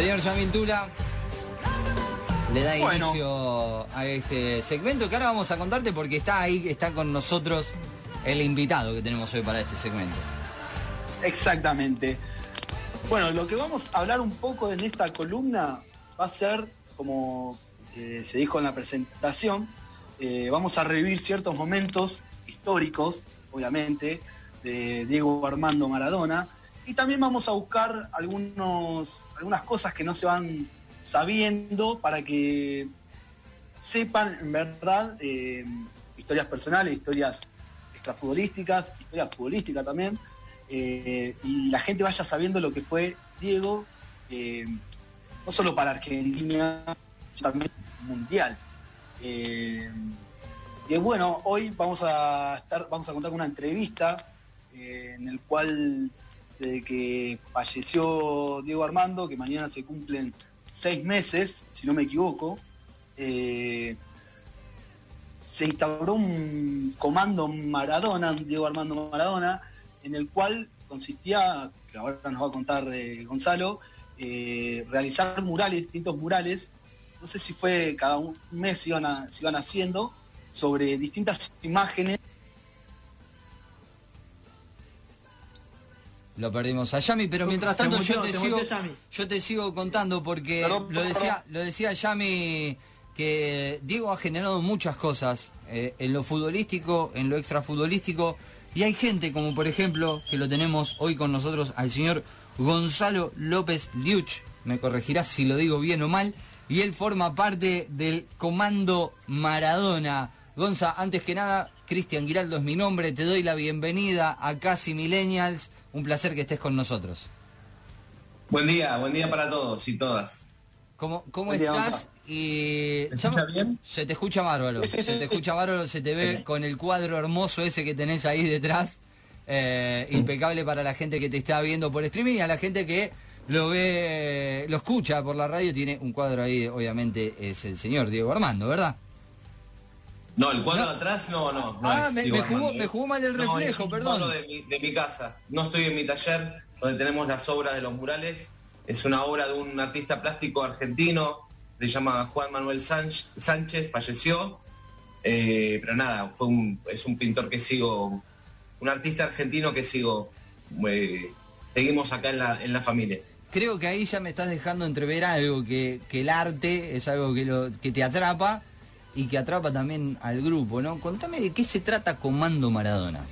Señor Yamintula, le da inicio a este segmento que ahora vamos a contarte porque está ahí, está con nosotros el invitado que tenemos hoy para este segmento. Exactamente. Bueno, lo que vamos a hablar un poco en esta columna va a ser, como eh, se dijo en la presentación, eh, vamos a revivir ciertos momentos históricos, obviamente, de Diego Armando Maradona, y también vamos a buscar algunos, algunas cosas que no se van sabiendo para que sepan en verdad eh, historias personales, historias extrafutbolísticas, historias futbolísticas también, eh, y la gente vaya sabiendo lo que fue Diego, eh, no solo para Argentina, también mundial. y bueno, hoy vamos a estar, vamos a contar una entrevista en el cual desde que falleció Diego Armando, que mañana se cumplen seis meses, si no me equivoco, eh, se instauró un comando Maradona, Diego Armando Maradona, en el cual consistía, que ahora nos va a contar eh, Gonzalo, eh, realizar murales, distintos murales, no sé si fue cada un mes iban, se iban haciendo, sobre distintas imágenes Lo perdimos a Yami, pero mientras tanto yo, te sigo, yo te sigo contando porque lo decía, lo decía Yami que Diego ha generado muchas cosas eh, en lo futbolístico, en lo extrafutbolístico, y hay gente como por ejemplo, que lo tenemos hoy con nosotros, al señor Gonzalo López Liuch, me corregirás si lo digo bien o mal, y él forma parte del Comando Maradona. Gonza, antes que nada, Cristian Giraldo es mi nombre, te doy la bienvenida a Casi Millennials un placer que estés con nosotros. Buen día, buen día para todos y todas. ¿Cómo, cómo estás? Y... ¿Se escucha bien? Se te escucha bárbaro, se te escucha bárbaro, se te ve con el cuadro hermoso ese que tenés ahí detrás. Eh, impecable para la gente que te está viendo por streaming y a la gente que lo ve, lo escucha por la radio, tiene un cuadro ahí, obviamente es el señor Diego Armando, ¿verdad? No, el cuadro de atrás no, no. no ah, me, jugó, mal el reflejo, no, perdón. De mi, de mi casa. No estoy en mi taller donde tenemos las obras de los murales. Es una obra de un artista plástico argentino, se llama Juan Manuel Sánchez, falleció. Eh, pero nada, fue un, es un pintor que sigo, un artista argentino que sigo, eh, seguimos acá en la, en la familia. Creo que ahí ya me estás dejando entrever algo, que, que el arte es algo que, lo, que te atrapa y que atrapa también al grupo, ¿no? Contame de qué se trata Comando Maradona.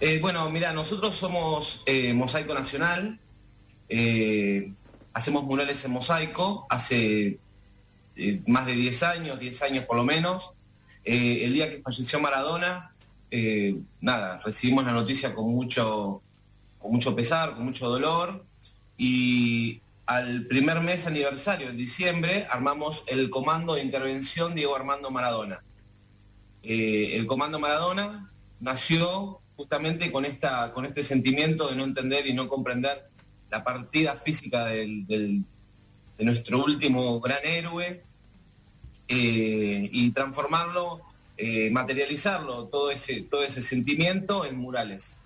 Eh, bueno, mira, nosotros somos eh, Mosaico Nacional, eh, hacemos murales en mosaico hace más de 10 años, 10 años por lo menos. el día que falleció Maradona, nada, recibimos la noticia con mucho, con mucho pesar, con mucho dolor, y al primer mes aniversario, en diciembre, armamos el Comando de Intervención Diego Armando Maradona. Eh, el Comando Maradona nació justamente con, esta, con este sentimiento de no entender y no comprender la partida física de nuestro último gran héroe eh, y transformarlo, eh, materializarlo, todo ese, todo ese sentimiento en murales.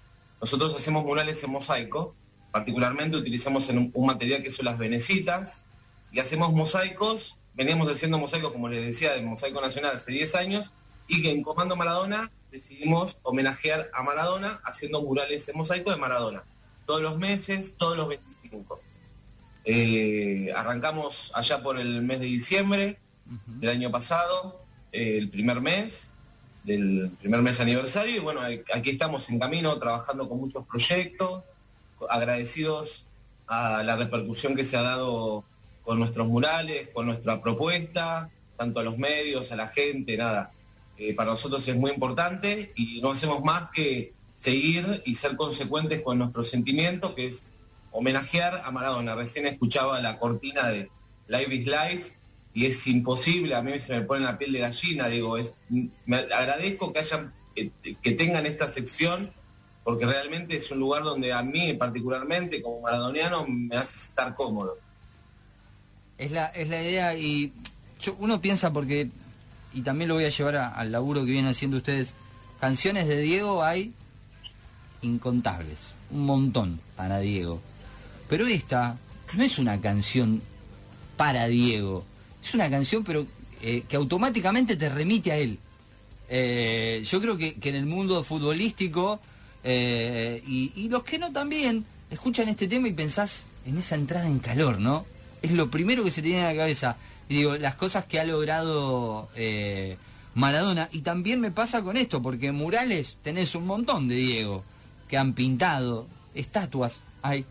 Nosotros hacemos murales en mosaico, Particularmente utilizamos un, material que son las venecitas y hacemos mosaicos, veníamos haciendo mosaicos, como les decía, de Mosaico Nacional hace 10 años, y que en Comando Maradona decidimos homenajear a Maradona haciendo murales en mosaico de Maradona. Todos los meses, todos los 25. Eh, arrancamos allá por el mes de diciembre del año pasado, eh, el primer mes, del primer mes aniversario, y bueno, aquí estamos en camino trabajando con muchos proyectos, agradecidos a la repercusión que se ha dado con nuestros murales, con nuestra propuesta, tanto a los medios, a la gente, nada. Eh, para nosotros es muy importante y no hacemos más que seguir y ser consecuentes con nuestro sentimiento, que es homenajear a Maradona. Recién escuchaba la cortina de Live is Life y es imposible, a mí se me pone la piel de gallina, digo, me agradezco que hayan, que tengan esta sección porque realmente es un lugar donde a mí particularmente como maradoniano me hace estar cómodo. Es la, es la idea y uno piensa porque, y también lo voy a llevar al laburo que vienen haciendo ustedes, canciones de Diego hay incontables, un montón para Diego. Pero esta, no es una canción para Diego, es una canción pero eh, que automáticamente te remite a él. Eh, yo creo que, en el mundo futbolístico, eh, y, los que no también, escuchan este tema y pensás en esa entrada en calor, ¿no? Es lo primero que se tiene en la cabeza. Y digo, las cosas que ha logrado Maradona. Y también me pasa con esto, porque murales tenés un montón de Diego, que han pintado, estatuas hay.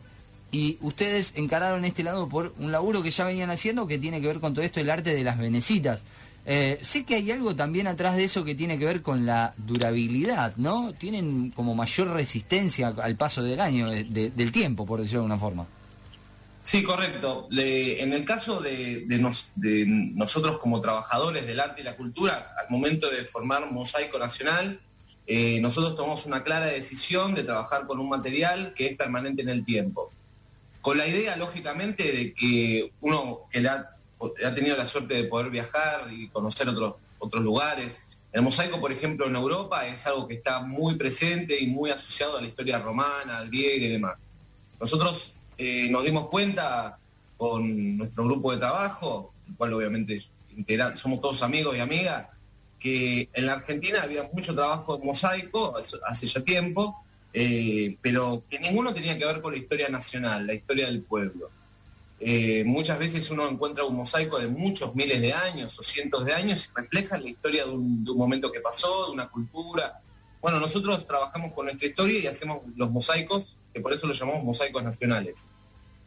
Y ustedes encararon este lado por un laburo que ya venían haciendo que tiene que ver con todo esto, el arte de las venecitas. Eh, sé que hay algo también atrás de eso que tiene que ver con la durabilidad, ¿no? Tienen como mayor resistencia al paso del año, del tiempo, por decirlo de alguna forma. Sí, correcto. en el caso de, nosotros como trabajadores del arte y la cultura, al momento de formar Mosaico Nacional, eh, nosotros tomamos una clara decisión de trabajar con un material que es permanente en el tiempo. Con la idea, lógicamente, de que uno que ha, tenido la suerte de poder viajar y conocer otros, otros lugares, el mosaico, por ejemplo, en Europa es algo que está muy presente y muy asociado a la historia romana, al griego y demás. Nosotros eh, nos dimos cuenta con nuestro grupo de trabajo, el cual obviamente somos todos amigos y amigas, que en la Argentina había mucho trabajo de mosaico hace ya tiempo, eh, pero que ninguno tenía que ver con la historia nacional, la historia del pueblo. Eh, muchas veces uno encuentra un mosaico de muchos miles de años o cientos de años y refleja la historia de un, momento que pasó, de una cultura. Bueno, nosotros trabajamos con nuestra historia y hacemos los mosaicos, que por eso los llamamos mosaicos nacionales.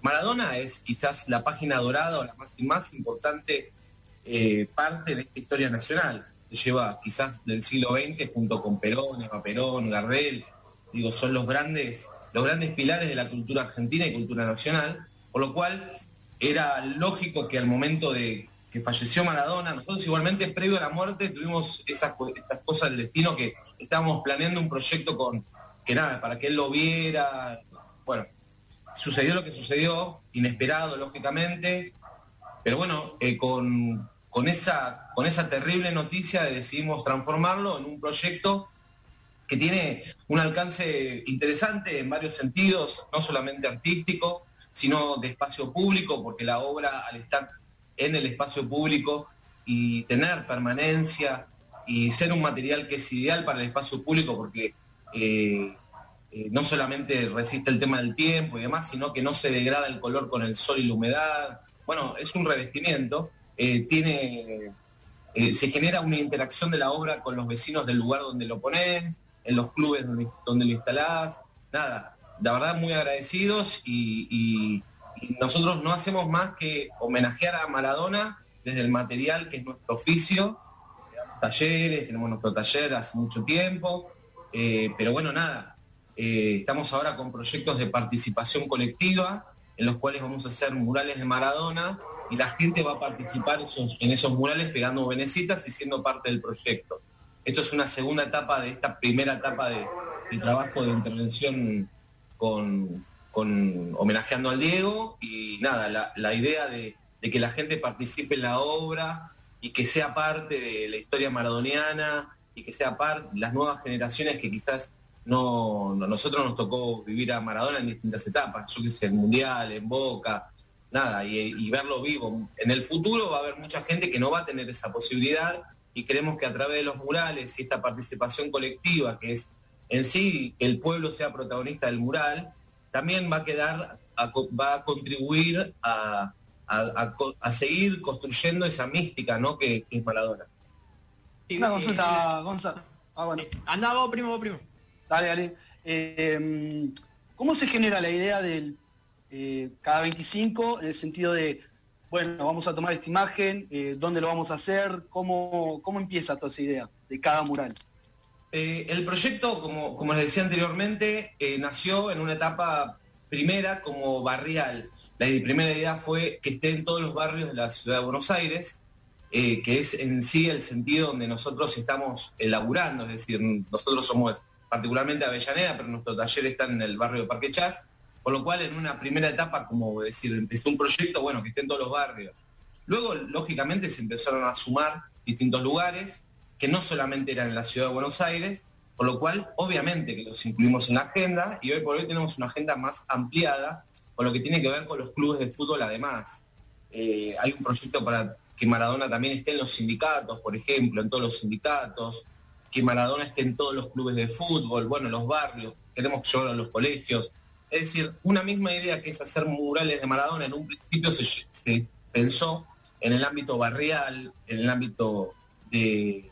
Maradona es quizás la página dorada o la más, importante eh, parte de esta historia nacional lleva quizás del siglo XX junto con Perón, Eva Perón, Gardel, digo, son los grandes, los grandes pilares de la cultura argentina y cultura nacional, por lo cual era lógico que al momento de que falleció Maradona, nosotros igualmente previo a la muerte tuvimos esas, estas cosas del destino que estábamos planeando un proyecto con, que nada, para que él lo viera, bueno, sucedió lo que sucedió, inesperado lógicamente, pero bueno, eh, con, con esa, con esa terrible noticia decidimos transformarlo en un proyecto que tiene un alcance interesante en varios sentidos, no solamente artístico, sino de espacio público, porque la obra al estar en el espacio público y tener permanencia y ser un material que es ideal para el espacio público, porque eh, eh, no solamente resiste el tema del tiempo y demás, sino que no se degrada el color con el sol y la humedad. Bueno, es un revestimiento eh, tiene, se genera una interacción de la obra con los vecinos del lugar donde lo pones, en los clubes donde, lo instalás, nada, la verdad muy agradecidos y, nosotros no hacemos más que homenajear a Maradona desde el material que es nuestro oficio, talleres, tenemos nuestro taller hace mucho tiempo, eh, pero bueno, nada, estamos ahora con proyectos de participación colectiva en los cuales vamos a hacer murales de Maradona y la gente va a participar en esos murales pegando venecitas y siendo parte del proyecto. Esto es una segunda etapa de esta primera etapa de, trabajo de intervención con, homenajeando al Diego y nada, la, idea de, que la gente participe en la obra y que sea parte de la historia maradoniana y que sea parte de las nuevas generaciones que quizás no, nosotros nos tocó vivir a Maradona en distintas etapas, yo que sé, el Mundial, en Boca, nada, y, verlo vivo. En el futuro va a haber mucha gente que no va a tener esa posibilidad y creemos que a través de los murales y esta participación colectiva, que es en sí que el pueblo sea protagonista del mural, también va a quedar, va a contribuir a, seguir construyendo esa mística ¿no? que, es Maradona. Una consulta, Gonzalo. Ah, bueno. Anda vos, primo, primo. Dale, dale. Eh, ¿Cómo se genera la idea del eh, cada 25 en el sentido de, bueno, vamos a tomar esta imagen, eh, dónde lo vamos a hacer, cómo, cómo empieza toda esa idea de cada mural. Eh, el proyecto, como, les decía anteriormente, nació en una etapa primera como barrial. La primera idea fue que esté en todos los barrios de la ciudad de Buenos Aires, que es en sí el sentido donde nosotros estamos elaborando, es decir, nosotros somos particularmente Avellaneda, pero nuestro taller está en el barrio de Parque Chas, con lo cual, en una primera etapa, como decir, empezó un proyecto, bueno, que esté en todos los barrios. Luego, lógicamente, se empezaron a sumar distintos lugares, que no solamente eran en la ciudad de Buenos Aires, por lo cual, obviamente, que los incluimos en la agenda, y hoy por hoy tenemos una agenda más ampliada, con lo que tiene que ver con los clubes de fútbol además. Eh, hay un proyecto para que Maradona también esté en los sindicatos, por ejemplo, en todos los sindicatos, que Maradona esté en todos los clubes de fútbol, bueno, en los barrios, queremos que llevarlo a los colegios. Es decir, una misma idea que es hacer murales de Maradona, en un principio se, pensó en el ámbito barrial, en el ámbito de,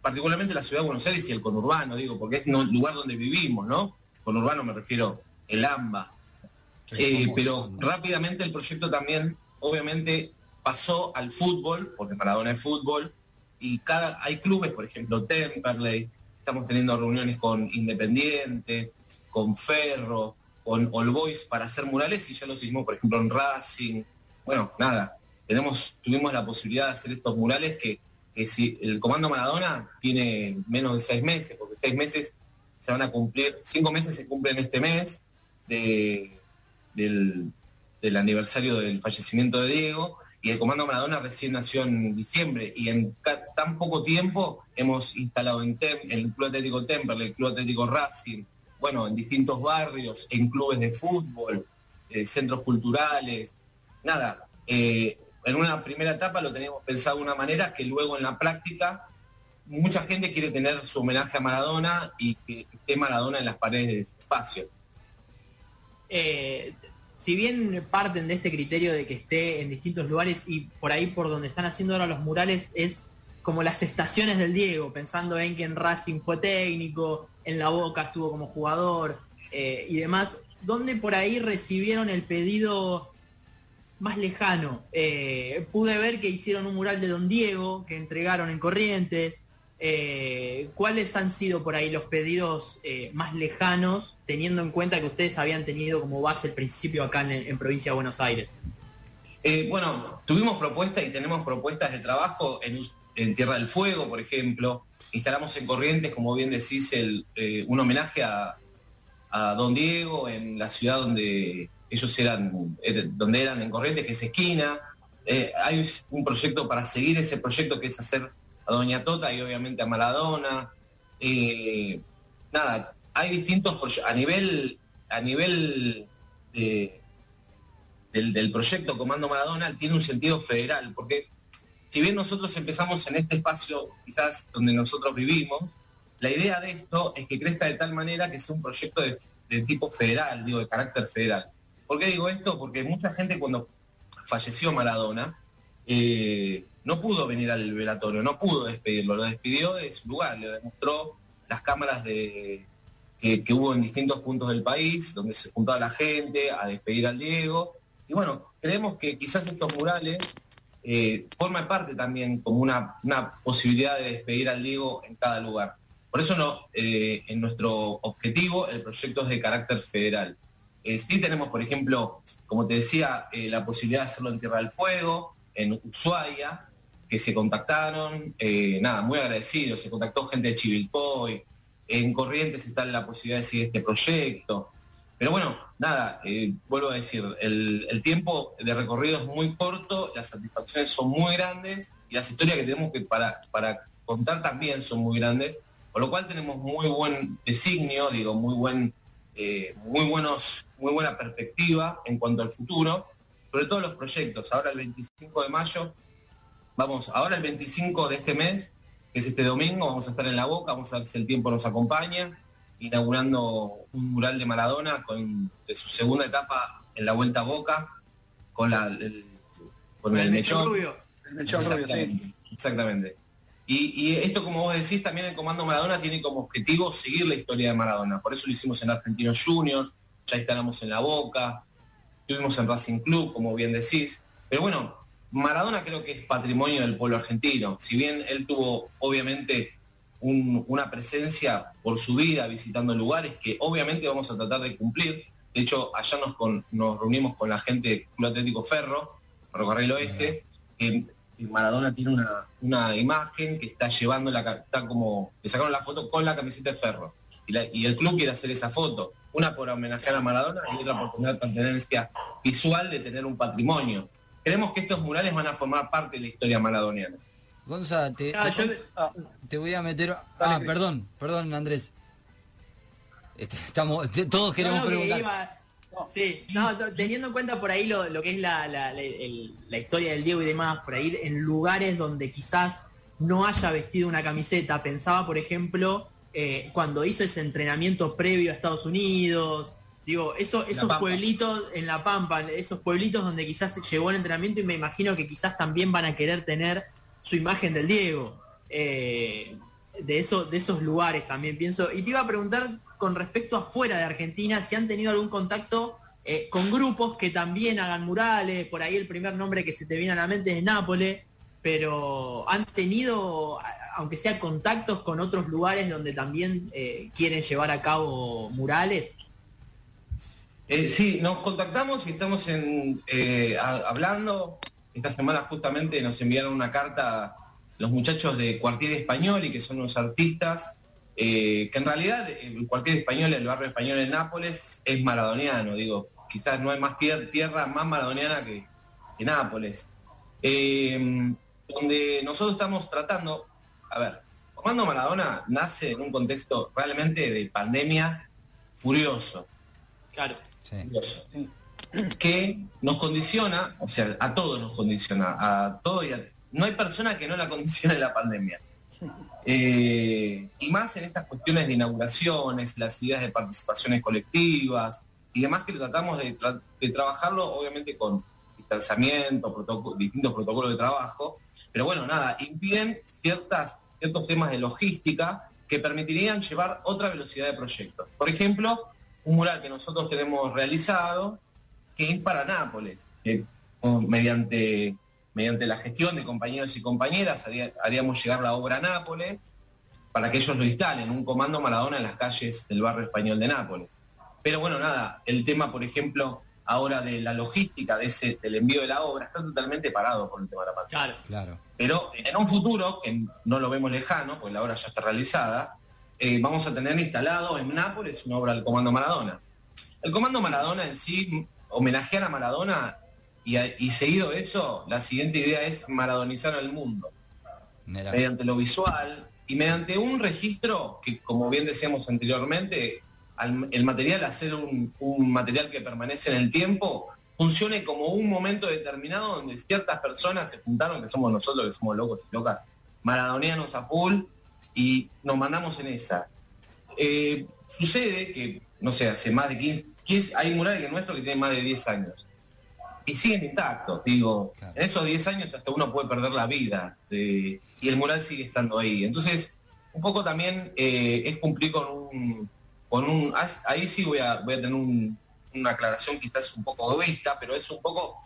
particularmente la ciudad de Buenos Aires y el conurbano, digo, porque es el lugar donde vivimos, ¿no? Conurbano me refiero el AMBA. Eh, pero rápidamente el proyecto también, obviamente, pasó al fútbol, porque Maradona es fútbol, y cada, hay clubes, por ejemplo, Temperley, estamos teniendo reuniones con Independiente, con Ferro, con All Boys para hacer murales y ya los hicimos, por ejemplo, en Racing. Bueno, nada, tenemos, tuvimos la posibilidad de hacer estos murales que, el Comando Maradona tiene menos de seis meses, porque seis meses se van a cumplir, cinco meses se cumplen este mes del, del aniversario del fallecimiento de Diego, y el Comando Maradona recién nació en diciembre y en tan poco tiempo hemos instalado en, el Club Atlético Temperley, el Club Atlético Racing, bueno, en distintos barrios, en clubes de fútbol, eh, centros culturales, nada. Eh, en una primera etapa lo teníamos pensado de una manera que luego en la práctica mucha gente quiere tener su homenaje a Maradona y que esté Maradona en las paredes de espacio. Eh, si bien parten de este criterio de que esté en distintos lugares y por ahí por donde están haciendo ahora los murales es como las estaciones del Diego, pensando en que en Racing fue técnico, en La Boca estuvo como jugador eh, y demás, ¿dónde por ahí recibieron el pedido más lejano? Eh, pude ver que hicieron un mural de Don Diego, que entregaron en Corrientes, eh, ¿cuáles han sido por ahí los pedidos eh, más lejanos, teniendo en cuenta que ustedes habían tenido como base el principio acá en, provincia de Buenos Aires? Bueno, tuvimos propuestas y tenemos propuestas de trabajo en, Tierra del Fuego, por ejemplo. Instalamos en Corrientes, como bien decís, un homenaje a, Don Diego en la ciudad donde ellos eran, donde eran en Corrientes, que es esquina. hay un proyecto para seguir ese proyecto que es hacer a Doña Tota y obviamente a Maradona. Eh, nada, hay distintos a nivel a nivel del, proyecto Comando Maradona tiene un sentido federal, porque si bien nosotros empezamos en este espacio quizás donde nosotros vivimos, la idea de esto es que crezca de tal manera que sea un proyecto de, de tipo federal, digo, de carácter federal. ¿Por qué digo esto? Porque mucha gente cuando falleció Maradona, eh, no pudo venir al velatorio, no pudo despedirlo, lo despidió de su lugar, le demostró las cámaras de, que, hubo en distintos puntos del país, donde se juntaba la gente a despedir al Diego. Y bueno, creemos que quizás estos murales eh, forman parte también como una, posibilidad de despedir al Diego en cada lugar. Por eso no, eh, en nuestro objetivo el proyecto es de carácter federal. Eh, sí tenemos, por ejemplo, como te decía, la posibilidad de hacerlo en Tierra del Fuego, en Ushuaia, que se contactaron, eh, nada, muy agradecidos, se contactó gente de Chivilcoy, en Corrientes está la posibilidad de seguir este proyecto. Pero bueno, nada, eh, vuelvo a decir, el, tiempo de recorrido es muy corto, las satisfacciones son muy grandes y las historias que tenemos que para, para contar también son muy grandes, por lo cual tenemos muy buen designio, digo, muy buen, eh, muy buenos, muy buena perspectiva en cuanto al futuro, sobre todo los proyectos. Ahora el 25 de mayo Vamos, ahora el 25 de este mes, que es este domingo, vamos a estar en La Boca, vamos a ver si el tiempo nos acompaña, inaugurando un mural de Maradona con de su segunda etapa en la Vuelta a Boca, con, la, el, con el, mechón. Rubio. El mechón exactamente, Exactamente. Y, esto, como vos decís, también el Comando Maradona tiene como objetivo seguir la historia de Maradona. Por eso lo hicimos en Argentinos Juniors, ya instalamos en La Boca, estuvimos en Racing Club, como bien decís. Pero bueno, Maradona creo que es patrimonio del pueblo argentino. Si bien él tuvo obviamente una presencia por su vida visitando lugares que obviamente vamos a tratar de cumplir. De hecho, allá nos, nos reunimos con la gente del Club Atlético Ferro, Ferrocarril Oeste, Maradona tiene una, imagen que está llevando la está como le sacaron la foto con la camiseta de Ferro y, el club quiere hacer esa foto una por homenajear a Maradona y otra por tener pertenencia visual de tener un patrimonio creemos que estos murales van a formar parte de la historia maradoniana. Gonza, te, ah, te, voy a meter... Ah, perdón, perdón Andrés. Este, estamos, todos queremos preguntar. Sí, no, teniendo en cuenta por ahí lo, que es la, la, historia del Diego y demás, por ahí en lugares donde quizás no haya vestido una camiseta, pensaba por ejemplo eh, cuando hizo ese entrenamiento previo a Estados Unidos, digo, eso, esos pueblitos en La Pampa, esos pueblitos donde quizás llegó el entrenamiento y me imagino que quizás también van a querer tener su imagen del Diego. Eh, de, eso, de esos lugares también pienso. Y te iba a preguntar con respecto a fuera de Argentina, si han tenido algún contacto eh, con grupos que también hagan murales, por ahí el primer nombre que se te viene a la mente es Nápoles, pero han tenido, aunque sea contactos con otros lugares donde también eh, quieren llevar a cabo murales. Eh, sí, nos contactamos y estamos en, hablando. Esta semana justamente nos enviaron una carta los muchachos de Cuartier Español y que son unos artistas, eh, que en realidad el Cuartier Español, el barrio español en Nápoles, es maradoniano, digo, quizás no hay más tierra, más maradoniana que, Nápoles. Eh, donde nosotros estamos tratando, a ver, Comando Maradona nace en un contexto realmente de pandemia furioso. Claro. Furioso. Que nos condiciona, o sea, a todos nos condiciona, a todos y a no hay persona que no la condicione la pandemia. Eh, y más en estas cuestiones de inauguraciones, las ideas de participaciones colectivas y demás que tratamos de, trabajarlo obviamente con distanciamiento, distintos protocolos de trabajo, pero bueno, nada, impiden ciertas, ciertos temas de logística que permitirían llevar otra velocidad de proyectos. Por ejemplo, un mural que nosotros tenemos realizado, que es para Nápoles, mediante mediante la gestión de compañeros y compañeras, haríamos llegar la obra a Nápoles para que ellos lo instalen, un comando Maradona en las calles del barrio español de Nápoles. Pero bueno, nada, el tema, por ejemplo, ahora de la logística de ese, del envío de la obra está totalmente parado por el tema de la pandemia. Claro, claro. Pero en un futuro, que no lo vemos lejano, pues la obra ya está realizada, eh, vamos a tener instalado en Nápoles una obra del Comando Maradona. El Comando Maradona en sí, homenajear a Maradona y, seguido eso, la siguiente idea es maradonizar al mundo. Mediante lo visual y mediante un registro que, como bien decíamos anteriormente, el material, hacer un, material que permanece en el tiempo, funcione como un momento determinado donde ciertas personas se juntaron, que somos nosotros, que somos locos y locas, maradonianos a full, y nos mandamos en esa. Eh, sucede que, no sé, hace más de 15, hay murales que nuestro que tiene más de 10 años y siguen intactos, digo, en esos 10 años hasta uno puede perder la vida y el mural sigue estando ahí. Entonces, un poco también eh, es cumplir con un, con un, ahí sí voy a, voy a tener una aclaración quizás un poco egoísta, pero es un poco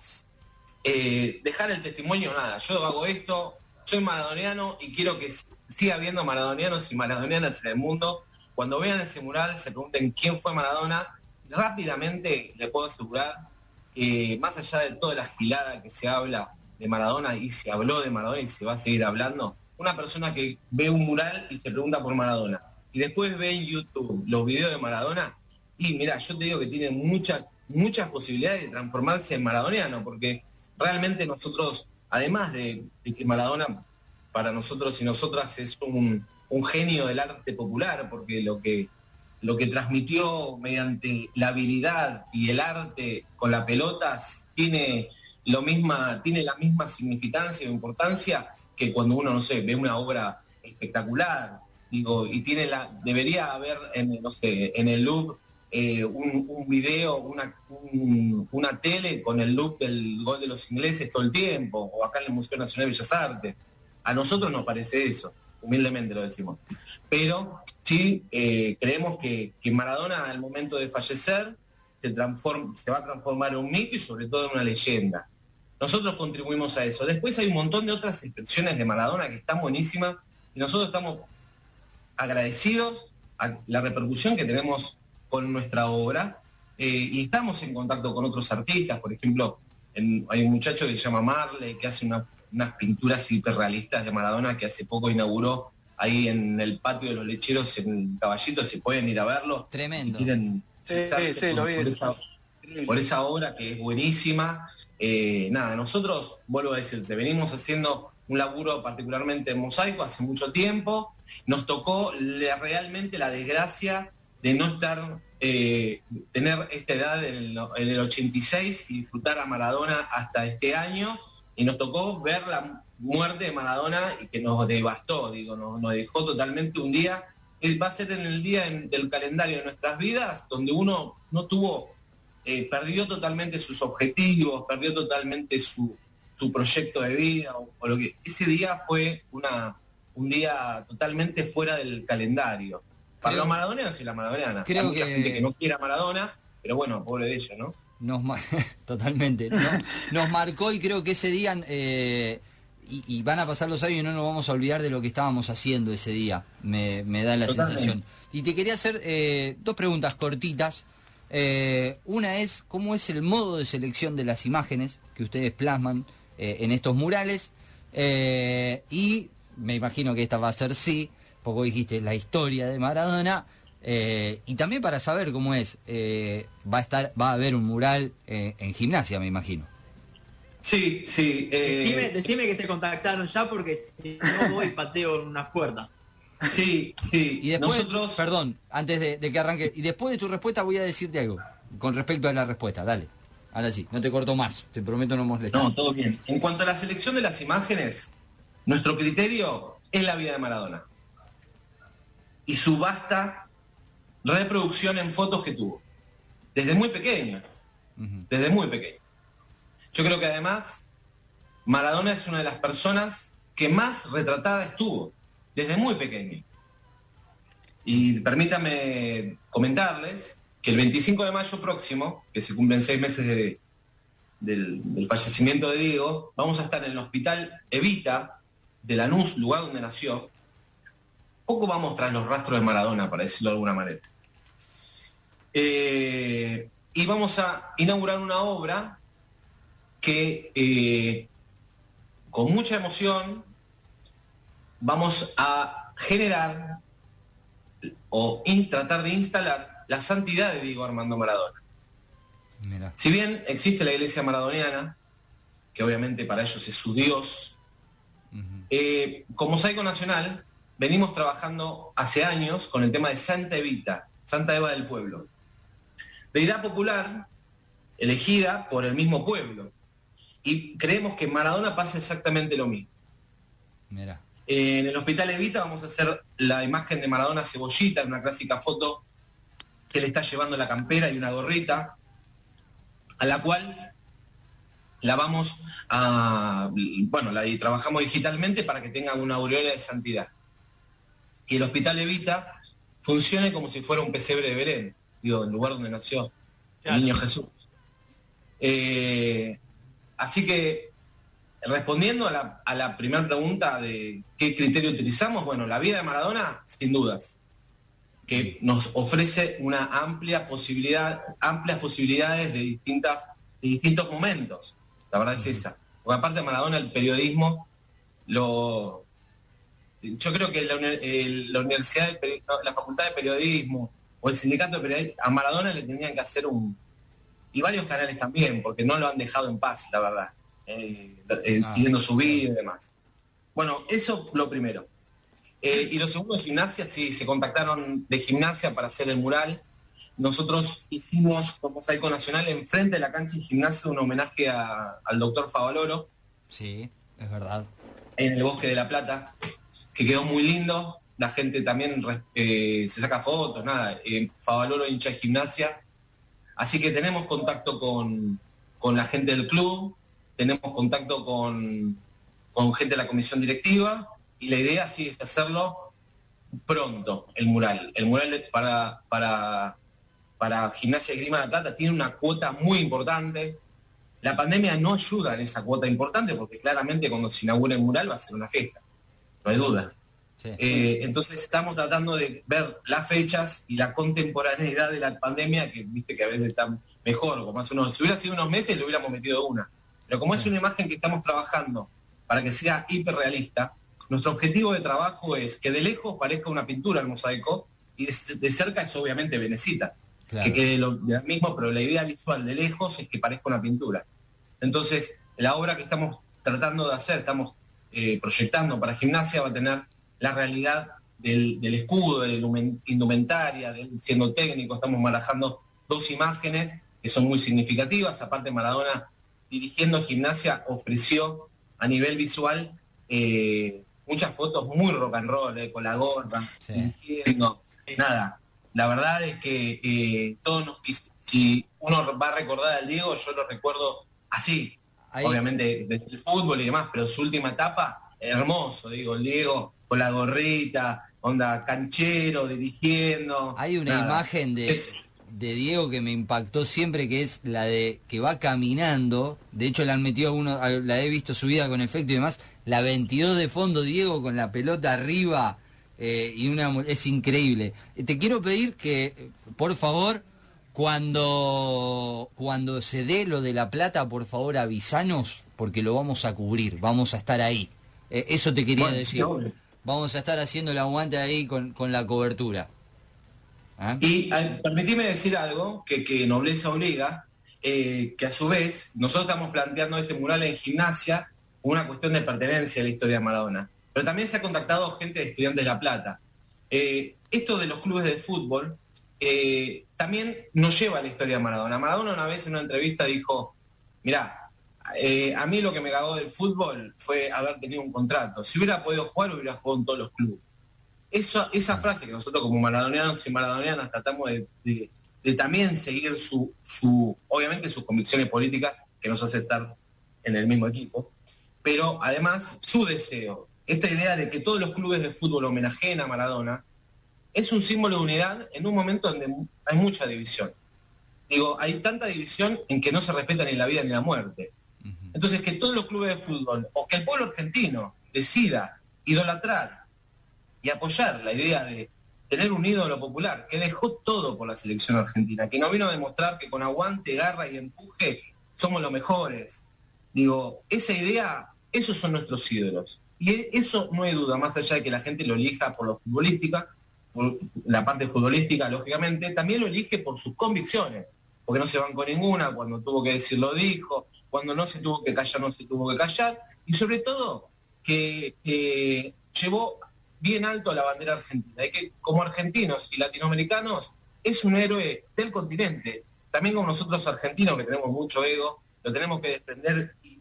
eh, dejar el testimonio, nada, yo hago esto, soy maradoniano y quiero que siga habiendo maradonianos y maradonianas en el mundo. Cuando vean ese mural, se pregunten quién fue Maradona, rápidamente le puedo asegurar que más allá de toda la gilada que se habla de Maradona y se habló de Maradona y se va a seguir hablando, una persona que ve un mural y se pregunta por Maradona y después ve en YouTube los videos de Maradona y mira, yo te digo que tiene muchas muchas posibilidades de transformarse en maradoniano, porque realmente nosotros, además de, que Maradona para nosotros y nosotras es un, un genio del arte popular, porque lo que lo que transmitió mediante la habilidad y el arte con la pelota tiene lo misma, tiene la misma significancia o importancia que cuando uno, no sé, ve una obra espectacular, digo, y tiene la, debería haber en, no sé, en el look eh, un, video, una, una tele con el look del gol de los ingleses todo el tiempo, o acá en el Museo Nacional de Bellas Artes. A nosotros nos parece eso humildemente lo decimos. Pero sí eh, creemos que, Maradona al momento de fallecer se, transforma, se va a transformar en un mito y sobre todo en una leyenda. Nosotros contribuimos a eso. Después hay un montón de otras expresiones de Maradona que están buenísimas y nosotros estamos agradecidos a la repercusión que tenemos con nuestra obra eh, y estamos en contacto con otros artistas, por ejemplo, hay un muchacho que se llama Marley que hace una unas pinturas hiperrealistas de Maradona que hace poco inauguró ahí en el patio de los lecheros en Caballito, si pueden ir a verlo. Tremendo. por, esa, obra que es buenísima. Eh, nada, nosotros, vuelvo a decirte, venimos haciendo un laburo particularmente en mosaico hace mucho tiempo. Nos tocó realmente la desgracia de no estar, eh, tener esta edad en el, 86 y disfrutar a Maradona hasta este año. Y nos tocó ver la muerte de Maradona y que nos devastó, digo, nos, dejó totalmente un día. Va a ser en el día del calendario de nuestras vidas donde uno no tuvo, eh, perdió totalmente sus objetivos, perdió totalmente su, proyecto de vida o, lo que. Ese día fue una, un día totalmente fuera del calendario. Para los maradoneros y la maradoniana. Creo Hay que... gente que no quiera Maradona, pero bueno, pobre de ella, ¿no? Nos totalmente. Nos marcó y creo que ese día, eh, y, van a pasar los años y no nos vamos a olvidar de lo que estábamos haciendo ese día, me, da la sensación. Y te quería hacer eh, dos preguntas cortitas. Eh, una es, ¿cómo es el modo de selección de las imágenes que ustedes plasman en estos murales? y me imagino que esta va a ser sí poco dijiste la historia de Maradona, eh, y también para saber cómo es, eh, va a estar, va a haber un mural eh, en gimnasia, me imagino. Sí, sí. Decime, que se contactaron ya porque si no voy pateo en unas puertas. Sí, sí. Y después, Nosotros... perdón, antes de, que arranque, y después de tu respuesta voy a decirte algo con respecto a la respuesta, dale. Ahora sí, no te corto más, te prometo no molestar. No, todo bien. En cuanto a la selección de las imágenes, nuestro criterio es la vida de Maradona y su vasta reproducción en fotos que tuvo. Desde muy pequeño. Desde muy pequeño. Yo creo que además Maradona es una de las personas que más retratada estuvo. Desde muy pequeño. Y permítame comentarles que el 25 de mayo próximo, que se cumplen seis meses del, fallecimiento de Diego, vamos a estar en el hospital Evita de Lanús, lugar donde nació, poco vamos tras los rastros de Maradona, para decirlo de alguna manera. Eh, y vamos a inaugurar una obra que eh, con mucha emoción vamos a generar o tratar de instalar la santidad de Diego Armando Maradona. Si bien existe la iglesia maradoniana, que obviamente para ellos es su Dios, eh, como Saico Nacional venimos trabajando hace años con el tema de Santa Evita, Santa Eva del Pueblo. Deidad popular elegida por el mismo pueblo. Y creemos que en Maradona pasa exactamente lo mismo. En el Hospital Evita vamos a hacer la imagen de Maradona Cebollita, una clásica foto que le está llevando la campera y una gorrita, a la cual la vamos a, bueno, la trabajamos digitalmente para que tenga una aureola de santidad y el Hospital Evita funcione como si fuera un pesebre de Belén, digo, el lugar donde nació el niño Jesús. Eh, así que, respondiendo a la, primera pregunta de qué criterio utilizamos, bueno, la vida de Maradona, sin dudas, que nos ofrece una amplia posibilidad, amplias posibilidades de distintas, de distintos momentos. La verdad es esa. Porque aparte de Maradona, el periodismo lo, yo creo que la, universidad, la facultad de periodismo o el sindicato de periodismo, a Maradona le tenían que hacer un... Y varios canales también, porque no lo han dejado en paz, la verdad, eh, eh, ah. siguiendo su vida y demás. Bueno, eso lo primero. Eh, y lo segundo, gimnasia, sí, se contactaron de gimnasia para hacer el mural. Nosotros hicimos como Mosaico Nacional enfrente de la cancha de gimnasia un homenaje al doctor Favaloro. Sí, es verdad. En el Bosque de la Plata que quedó muy lindo. La gente también eh, se saca fotos, nada. Eh, Favaloro hincha de gimnasia. Así que tenemos contacto con, la gente del club, tenemos contacto con, con gente de la comisión directiva y la idea sí es hacerlo pronto, el mural. El mural para, para, para Gimnasia de Grima de la Plata tiene una cuota muy importante. La pandemia no ayuda en esa cuota importante porque claramente cuando se inaugure el mural va a ser una fiesta no hay duda. Eh, entonces estamos tratando de ver las fechas y la contemporaneidad de la pandemia, que viste que a veces está mejor, como hace unos, si hubiera sido unos meses le hubiéramos metido una. Pero como es una imagen que estamos trabajando para que sea hiperrealista, nuestro objetivo de trabajo es que de lejos parezca una pintura el mosaico y de, cerca es obviamente Venecita, que quede lo mismo, pero la idea visual de lejos es que parezca una pintura. Entonces, la obra que estamos tratando de hacer, estamos eh, proyectando para gimnasia va a tener la realidad del, escudo, de la indumentaria, siendo técnico, estamos manejando dos imágenes que son muy significativas. Aparte Maradona dirigiendo gimnasia ofreció a nivel visual eh, muchas fotos muy rock and roll, eh, con la gorra, dirigiendo. Nada, la verdad es que eh, todos nos si uno va a recordar al Diego, yo lo recuerdo así, obviamente desde el fútbol y demás, pero su última etapa, hermoso, digo, el Diego con la gorrita, onda canchero, dirigiendo. Hay una imagen de, de Diego que me impactó siempre, que es la de que va caminando, de hecho la han metido uno, la he visto subida con efecto y demás, la 22 de fondo, Diego con la pelota arriba, eh, y una es increíble. Te quiero pedir que, por favor, cuando, cuando se dé lo de la plata, por favor avisanos, porque lo vamos a cubrir, vamos a estar ahí. Eh, eso te quería decir. Vamos a estar haciendo el aguante ahí con, la cobertura. ¿Ah? Y permitime decir algo que, que Nobleza obliga, eh, que a su vez nosotros estamos planteando este mural en gimnasia una cuestión de pertenencia a la historia de Maradona. Pero también se ha contactado gente de Estudiantes de La Plata. Eh, esto de los clubes de fútbol eh, también nos lleva a la historia de Maradona. Maradona una vez en una entrevista dijo, mirá, eh, a mí lo que me cagó del fútbol fue haber tenido un contrato. Si hubiera podido jugar, hubiera jugado en todos los clubes. Esa, esa frase que nosotros como maradonianos y maradonianas tratamos de, también seguir su, su, obviamente sus convicciones políticas, que nos hace estar en el mismo equipo, pero además su deseo, esta idea de que todos los clubes de fútbol homenajeen a Maradona, es un símbolo de unidad en un momento donde hay mucha división. Digo, hay tanta división en que no se respeta ni la vida ni la muerte. Entonces, que todos los clubes de fútbol, o que el pueblo argentino decida idolatrar y apoyar la idea de tener un ídolo popular, que dejó todo por la selección argentina, que no vino a demostrar que con aguante, garra y empuje somos los mejores. Digo, esa idea, esos son nuestros ídolos. Y eso no hay duda, más allá de que la gente lo elija por lo futbolística, por la parte futbolística, lógicamente, también lo elige por sus convicciones, porque no se van con ninguna, cuando tuvo que decir lo dijo, cuando no se tuvo que callar, no se tuvo que callar, y sobre todo que llevó bien alto la bandera argentina, y que como argentinos y latinoamericanos es un héroe del continente, también como nosotros argentinos que tenemos mucho ego, lo tenemos que defender y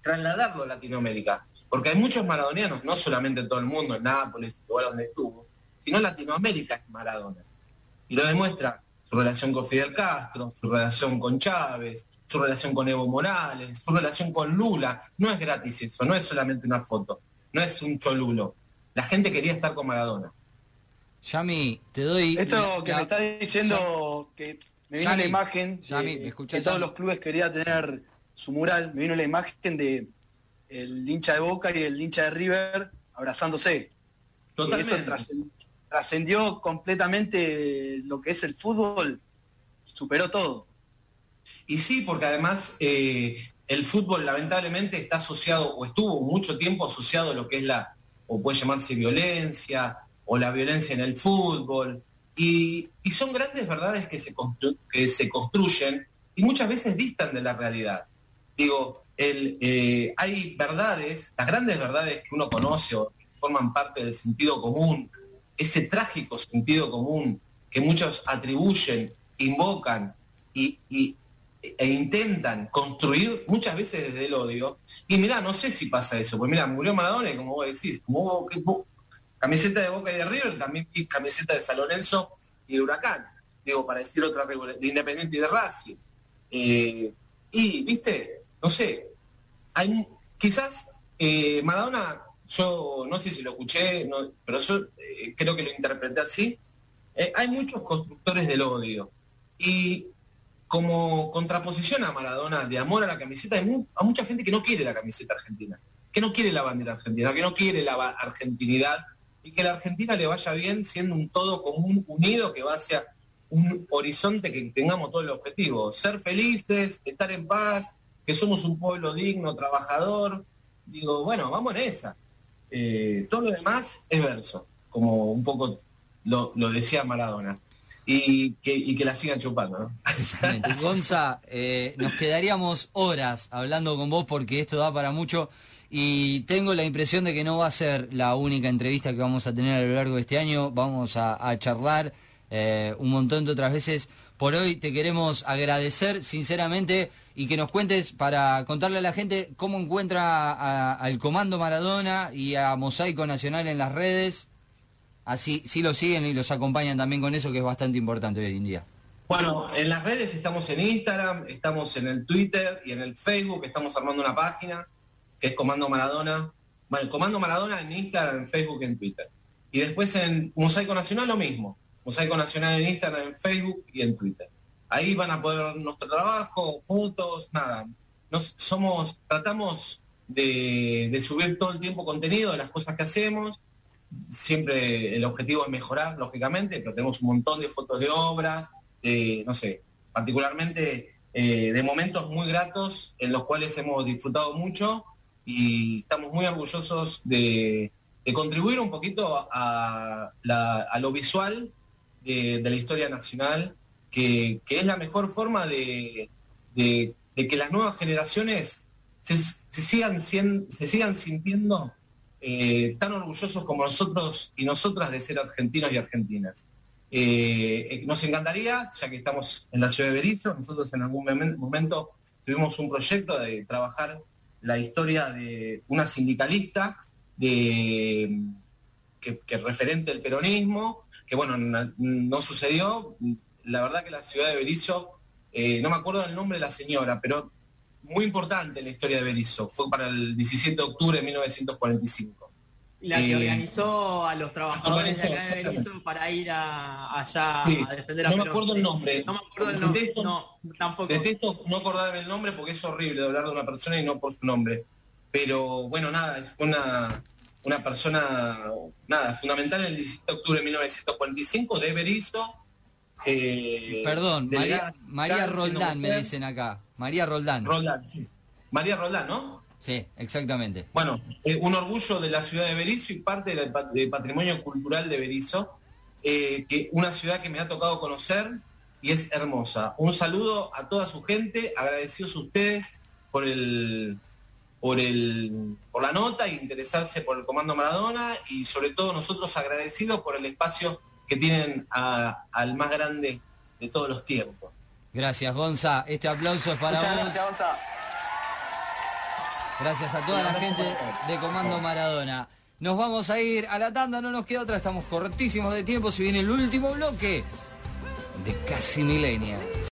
trasladarlo a Latinoamérica. Porque hay muchos maradonianos, no solamente en todo el mundo, en Nápoles, lugar donde estuvo, sino Latinoamérica es Maradona. Y lo demuestra su relación con Fidel Castro, su relación con Chávez, su relación con Evo Morales, su relación con Lula. No es gratis eso, no es solamente una foto, no es un cholulo. La gente quería estar con Maradona. Yami, te doy... Esto que me está diciendo que me vino la imagen de, que todos los clubes querían tener su mural, me vino la imagen de el hincha de Boca y el hincha de River abrazándose. Totalmente. eso trascendió completamente lo que es el fútbol, superó todo. Y sí, porque además eh, el fútbol lamentablemente está asociado, o estuvo mucho tiempo asociado a lo que es la, o puede llamarse violencia, o la violencia en el fútbol. Y, son grandes verdades que se, que se construyen y muchas veces distan de la realidad. Digo, eh, hay verdades, las grandes verdades que uno conoce o forman parte del sentido común, ese trágico sentido común que muchos atribuyen, invocan y, e intentan construir muchas veces desde el odio. Y mira, no sé si pasa eso, pues mira, murió Maradona como vos decís, como camiseta de Boca y de River, también camiseta de San Lorenzo y de Huracán, digo, para decir otra de Independiente y de Racing. Eh, y, viste, no sé, hay, quizás eh, yo no sé si lo escuché, pero yo eh, creo que lo interpreté así, eh, hay muchos constructores del odio. Y como contraposición a Maradona de amor a la camiseta, hay a mucha gente que no quiere la camiseta argentina, que no quiere la bandera argentina, que no quiere la argentinidad y que la Argentina le vaya bien siendo un todo común unido que va hacia un horizonte que tengamos todo el objetivo, ser felices, estar en paz, que somos un pueblo digno, trabajador. Digo, bueno, vamos en esa. Eh, todo lo demás es verso, como un poco lo, decía Maradona. Y que, que, la sigan chupando, ¿no? Gonza, eh, nos quedaríamos horas hablando con vos porque esto da para mucho. y tengo la impresión de que no va a ser la única entrevista que vamos a tener a lo largo de este año. Vamos a, charlar eh, un montón de otras veces. Por hoy te queremos agradecer sinceramente y que nos cuentes para contarle a la gente cómo encuentra al Comando Maradona y a Mosaico Nacional en las redes. Así sí lo siguen y los acompañan también con eso que es bastante importante hoy en día. Bueno, en las redes estamos en Instagram, estamos en el Twitter y en el Facebook, estamos armando una página que es Comando Maradona. Bueno, Comando Maradona en Instagram, en Facebook y en Twitter. Y después en Mosaico Nacional lo mismo. Mosaico Nacional en Instagram, en Facebook y en Twitter. Ahí van a poder nuestro trabajo, fotos, nada. Nos, somos, tratamos de, subir todo el tiempo contenido de las cosas que hacemos. Siempre el objetivo es mejorar, lógicamente, pero tenemos un montón de fotos de obras, no sé, particularmente eh, de momentos muy gratos en los cuales hemos disfrutado mucho y estamos muy orgullosos de, contribuir un poquito a, lo visual de, la historia nacional, que, es la mejor forma de, que las nuevas generaciones se, sigan, se sigan sintiendo eh, tan orgullosos como nosotros y nosotras de ser argentinos y argentinas. Eh, nos encantaría, ya que estamos en la ciudad de Berizo, nosotros en algún momento tuvimos un proyecto de trabajar la historia de una sindicalista de, que, referente al peronismo, que bueno, no, sucedió. La verdad que la ciudad de Berizo, eh, no me acuerdo del nombre de la señora, pero muy importante en la historia de Berizo, fue para el 17 de octubre de 1945. La que organizó a los trabajadores de acá de Berizo para ir allá a defender a No me acuerdo el nombre. No me acuerdo el nombre. no, tampoco. Detesto no acordarme el nombre porque es horrible hablar de una persona y no por su nombre. Pero bueno, nada, fue una, una persona nada, fundamental en el 17 de octubre de 1945 de Berizo. Eh, Perdón, María, María Roldán me dicen acá. María Roldán. Roldán, sí. María Roldán, ¿no? Sí, exactamente. Bueno, eh, un orgullo de la ciudad de Berizo y parte del, patrimonio cultural de Berizo, eh, que una ciudad que me ha tocado conocer y es hermosa. Un saludo a toda su gente, agradecidos a ustedes por el por el por la nota e interesarse por el Comando Maradona y sobre todo nosotros agradecidos por el espacio que tienen al más grande de todos los tiempos. Gracias, Gonza. Este aplauso es para vos. Gracias, Gonza. Gracias a toda la gente de Comando Maradona. Nos vamos a ir a la tanda, no nos queda otra, estamos cortísimos de tiempo. Si viene el último bloque de Casi Milenia.